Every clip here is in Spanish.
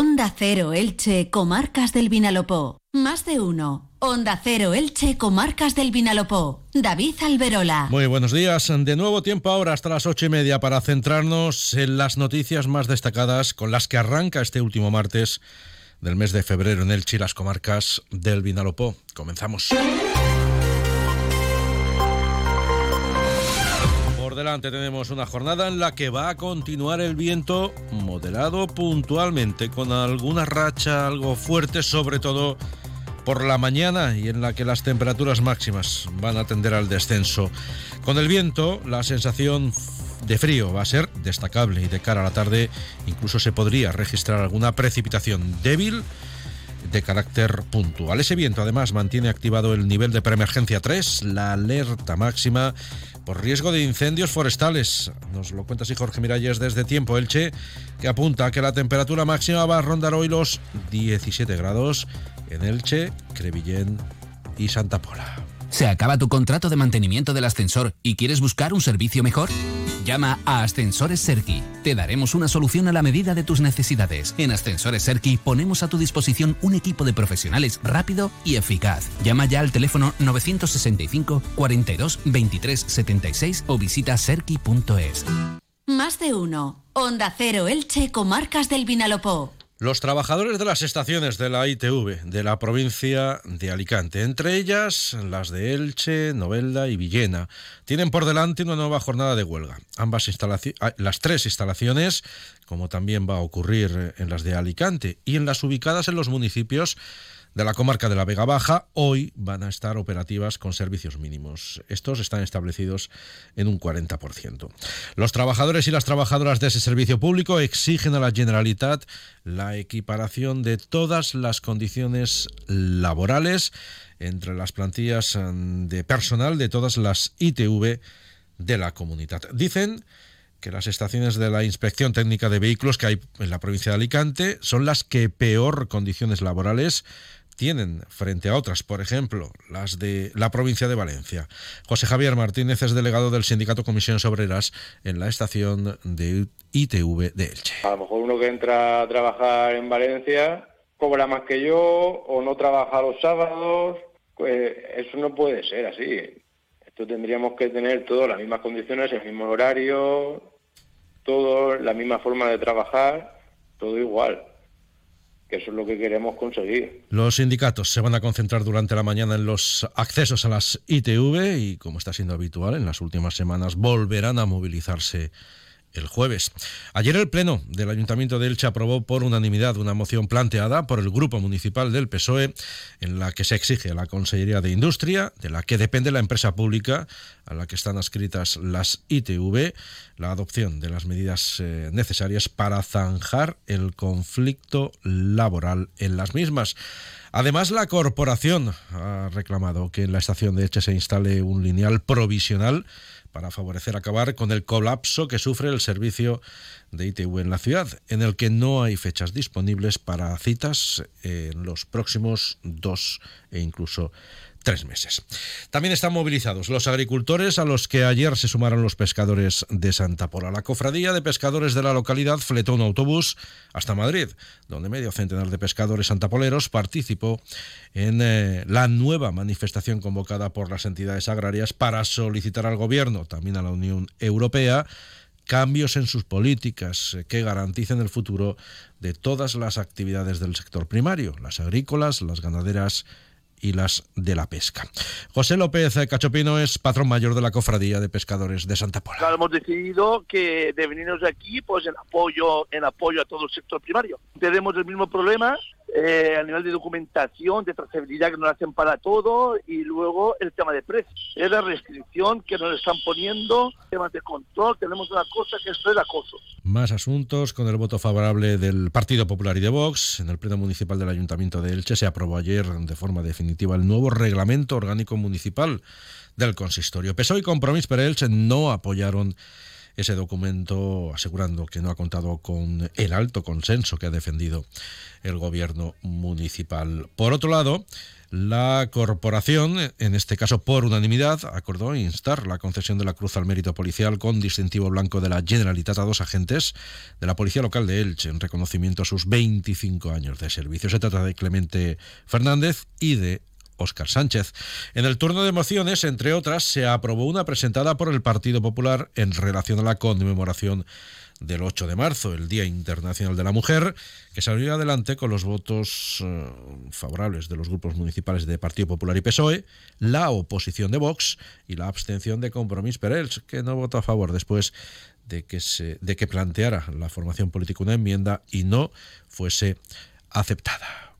Onda Cero Elche, Comarcas del Vinalopó. Más de uno. Onda Cero Elche, Comarcas del Vinalopó. David Alberola. Muy buenos días. De nuevo tiempo ahora hasta las ocho y media para centrarnos en las noticias más destacadas con las que arranca este último martes del mes de febrero en Elche las comarcas del Vinalopó. Comenzamos. Delante tenemos una jornada en la que va a continuar el viento moderado puntualmente, con alguna racha algo fuerte, sobre todo por la mañana y en la que las temperaturas máximas van a tender al descenso. Con el viento, la sensación de frío va a ser destacable y de cara a la tarde incluso se podría registrar alguna precipitación débil de carácter puntual. Ese viento además mantiene activado el nivel de preemergencia 3, la alerta máxima por riesgo de incendios forestales. Nos lo cuenta así Jorge Miralles desde Tiempo Elche, que apunta a que la temperatura máxima va a rondar hoy los 17 grados en Elche, Crevillén y Santa Pola. ¿Se acaba tu contrato de mantenimiento del ascensor y quieres buscar un servicio mejor? Llama a Ascensores Serki. Te daremos una solución a la medida de tus necesidades. En Ascensores Serki ponemos a tu disposición un equipo de profesionales rápido y eficaz. Llama ya al teléfono 965 42 23 76 o visita serki.es. Más de uno. Onda Cero Elche, Comarcas del Vinalopó. Los trabajadores de las estaciones de la ITV de la provincia de Alicante, entre ellas las de Elche, Novelda y Villena, tienen por delante una nueva jornada de huelga. Ambas instalaciones, las tres instalaciones, como también va a ocurrir en las de Alicante y en las ubicadas en los municipios de la comarca de la Vega Baja hoy van a estar operativas con servicios mínimos. Estos están establecidos en un 40%. Los trabajadores y las trabajadoras de ese servicio público exigen a la Generalitat la equiparación de todas las condiciones laborales entre las plantillas de personal de todas las ITV de la comunidad. Dicen que las estaciones de la Inspección Técnica de Vehículos que hay en la provincia de Alicante son las que peor condiciones laborales tienen frente a otras, por ejemplo, las de la provincia de Valencia. José Javier Martínez es delegado del Sindicato Comisiones Obreras en la estación de ITV de Elche. A lo mejor uno que entra a trabajar en Valencia cobra más que yo o no trabaja los sábados, pues eso no puede ser así. Esto tendríamos que tener todas las mismas condiciones, el mismo horario, todo, la misma forma de trabajar, todo igual que eso es lo que queremos conseguir. Los sindicatos se van a concentrar durante la mañana en los accesos a las ITV y, como está siendo habitual en las últimas semanas, volverán a movilizarse el jueves. Ayer el Pleno del Ayuntamiento de Elche aprobó por unanimidad una moción planteada por el Grupo Municipal del PSOE en la que se exige a la Consellería de Industria, de la que depende la empresa pública a la que están adscritas las ITV, la adopción de las medidas eh, necesarias para zanjar el conflicto laboral en las mismas. Además, la corporación ha reclamado que en la estación de Elche se instale un lineal provisional para favorecer acabar con el colapso que sufre el servicio de ITV en la ciudad, en el que no hay fechas disponibles para citas en los próximos dos e incluso tres meses. También están movilizados los agricultores a los que ayer se sumaron los pescadores de Santa Pola. La cofradía de pescadores de la localidad fletó un autobús hasta Madrid, donde medio centenar de pescadores santapoleros participó en eh, la nueva manifestación convocada por las entidades agrarias para solicitar al Gobierno, también a la Unión Europea, cambios en sus políticas eh, que garanticen el futuro de todas las actividades del sector primario, las agrícolas, las ganaderas y las de la pesca. José López Cachopino es patrón mayor de la Cofradía de Pescadores de Santa Pola. hemos decidido que de venirnos de aquí pues en apoyo, en apoyo a todo el sector primario. Tenemos el mismo problema eh, a nivel de documentación, de trazabilidad que nos hacen para todo y luego el tema de precios. Es la restricción que nos están poniendo, temas de control, tenemos una cosa que es acoso. Más asuntos con el voto favorable del Partido Popular y de Vox. En el Pleno Municipal del Ayuntamiento de Elche se aprobó ayer de forma definitiva el nuevo reglamento orgánico municipal del consistorio. PSOE y Compromís per Elche no apoyaron ese documento asegurando que no ha contado con el alto consenso que ha defendido el gobierno municipal. Por otro lado, la corporación, en este caso por unanimidad, acordó instar la concesión de la Cruz al Mérito Policial con distintivo blanco de la Generalitat a dos agentes de la Policía Local de Elche en reconocimiento a sus 25 años de servicio. Se trata de Clemente Fernández y de Óscar Sánchez. En el turno de mociones, entre otras, se aprobó una presentada por el Partido Popular en relación a la conmemoración del 8 de marzo, el Día Internacional de la Mujer, que salió adelante con los votos eh, favorables de los grupos municipales de Partido Popular y PSOE, la oposición de Vox y la abstención de Compromís Perels, que no votó a favor después de que, se, de que planteara la formación política una enmienda y no fuese aceptada.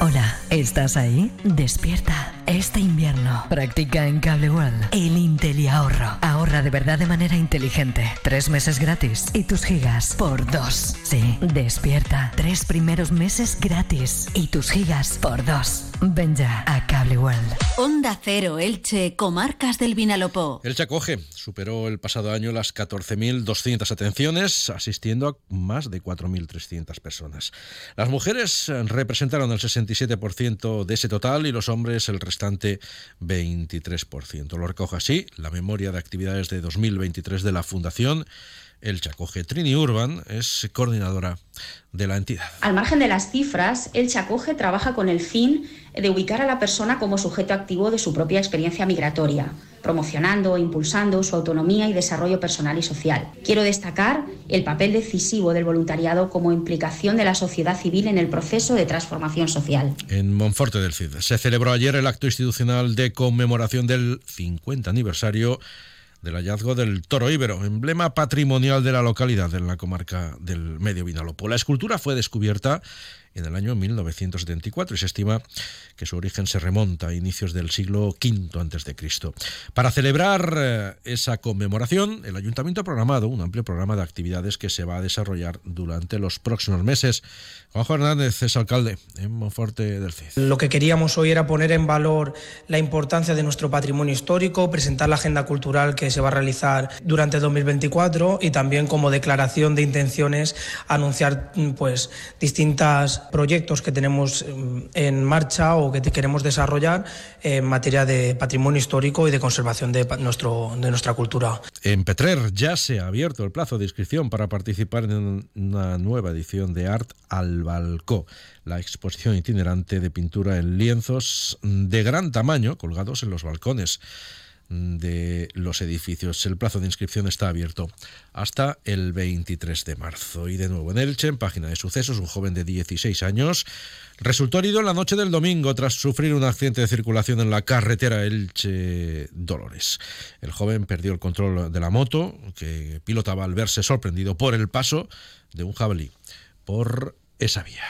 Hola, ¿estás ahí? Despierta. Este invierno practica en Cable World el Intel ahorro. Ahorra de verdad de manera inteligente. Tres meses gratis y tus gigas por dos. Sí, despierta. Tres primeros meses gratis y tus gigas por dos. Ven ya a Cable World. Onda Cero Elche, Comarcas del Vinalopó. Elche acoge, superó el pasado año las 14.200 atenciones, asistiendo a más de 4.300 personas. Las mujeres representaron el 67% de ese total y los hombres el restante 23%. Lo recoge así la memoria de actividades de 2023 de la Fundación el Chacoge. Trini Urban es coordinadora de la entidad. Al margen de las cifras, el Chacoge trabaja con el fin de ubicar a la persona como sujeto activo de su propia experiencia migratoria, promocionando e impulsando su autonomía y desarrollo personal y social. Quiero destacar el papel decisivo del voluntariado como implicación de la sociedad civil en el proceso de transformación social. En Monforte del Cid se celebró ayer el acto institucional de conmemoración del 50 aniversario del hallazgo del toro íbero, emblema patrimonial de la localidad en la comarca del Medio Vinalopó. La escultura fue descubierta en el año 1974 y se estima que su origen se remonta a inicios del siglo V a.C. Para celebrar eh, esa conmemoración, el ayuntamiento ha programado un amplio programa de actividades que se va a desarrollar durante los próximos meses. Juanjo Hernández es alcalde en Monforte del Cid. Lo que queríamos hoy era poner en valor la importancia de nuestro patrimonio histórico, presentar la agenda cultural que se va a realizar durante 2024 y también como declaración de intenciones anunciar pues distintas proyectos que tenemos mm, en marcha o que queremos desarrollar en materia de patrimonio histórico y de conservación de, nuestro, de nuestra cultura. En Petrer ya se ha abierto el plazo de inscripción para participar en una nueva edición de Art al Balcó, la exposición itinerante de pintura en lienzos de gran tamaño colgados en los balcones de los edificios. El plazo de inscripción está abierto hasta el 23 de marzo. Y de nuevo en Elche, en página de sucesos, un joven de 16 años resultó herido en la noche del domingo tras sufrir un accidente de circulación en la carretera Elche-Dolores. El joven perdió el control de la moto que pilotaba al verse sorprendido por el paso de un jabalí por esa vía.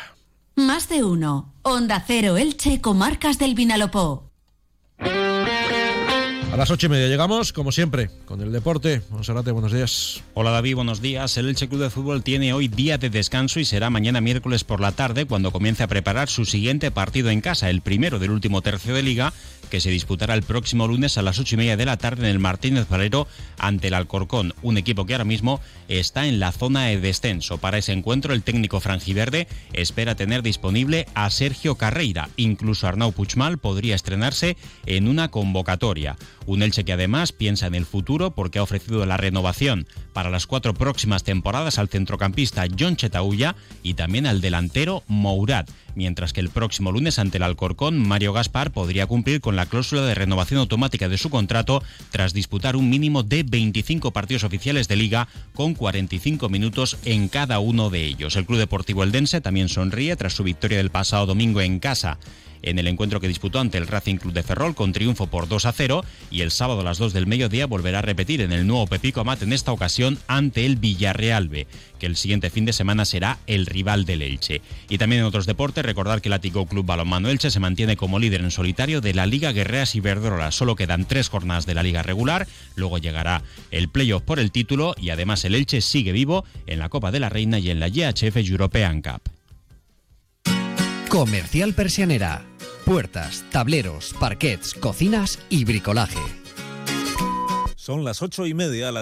Más de uno. Onda Cero Elche, Comarcas del Vinalopó. A las ocho y media llegamos, como siempre, con el deporte. Buenos días. Hola David, buenos días. El Elche Club de Fútbol tiene hoy día de descanso y será mañana miércoles por la tarde cuando comience a preparar su siguiente partido en casa, el primero del último tercio de liga, que se disputará el próximo lunes a las ocho y media de la tarde en el Martínez Valero ante el Alcorcón, un equipo que ahora mismo está en la zona de descenso. Para ese encuentro, el técnico franjiverde espera tener disponible a Sergio Carreira. Incluso Arnau Puchmal podría estrenarse en una convocatoria. Un Elche que además piensa en el futuro porque ha ofrecido la renovación para las cuatro próximas temporadas al centrocampista John Chetaulla y también al delantero Mourad, mientras que el próximo lunes ante el Alcorcón Mario Gaspar podría cumplir con la cláusula de renovación automática de su contrato tras disputar un mínimo de 25 partidos oficiales de liga con 45 minutos en cada uno de ellos. El Club Deportivo Eldense también sonríe tras su victoria del pasado domingo en casa en el encuentro que disputó ante el Racing Club de Ferrol con triunfo por 2 a 0 y el sábado a las 2 del mediodía volverá a repetir en el nuevo Pepico Amat en esta ocasión ante el Villarreal B, que el siguiente fin de semana será el rival del Elche. Y también en otros deportes recordar que el Atico Club Balonmano Elche se mantiene como líder en solitario de la Liga Guerreras y Verdrola. Solo quedan tres jornadas de la Liga regular, luego llegará el playoff por el título y además el Elche sigue vivo en la Copa de la Reina y en la GHF European Cup. Comercial Persianera puertas, tableros, parquets, cocinas y bricolaje. Son las ocho y media.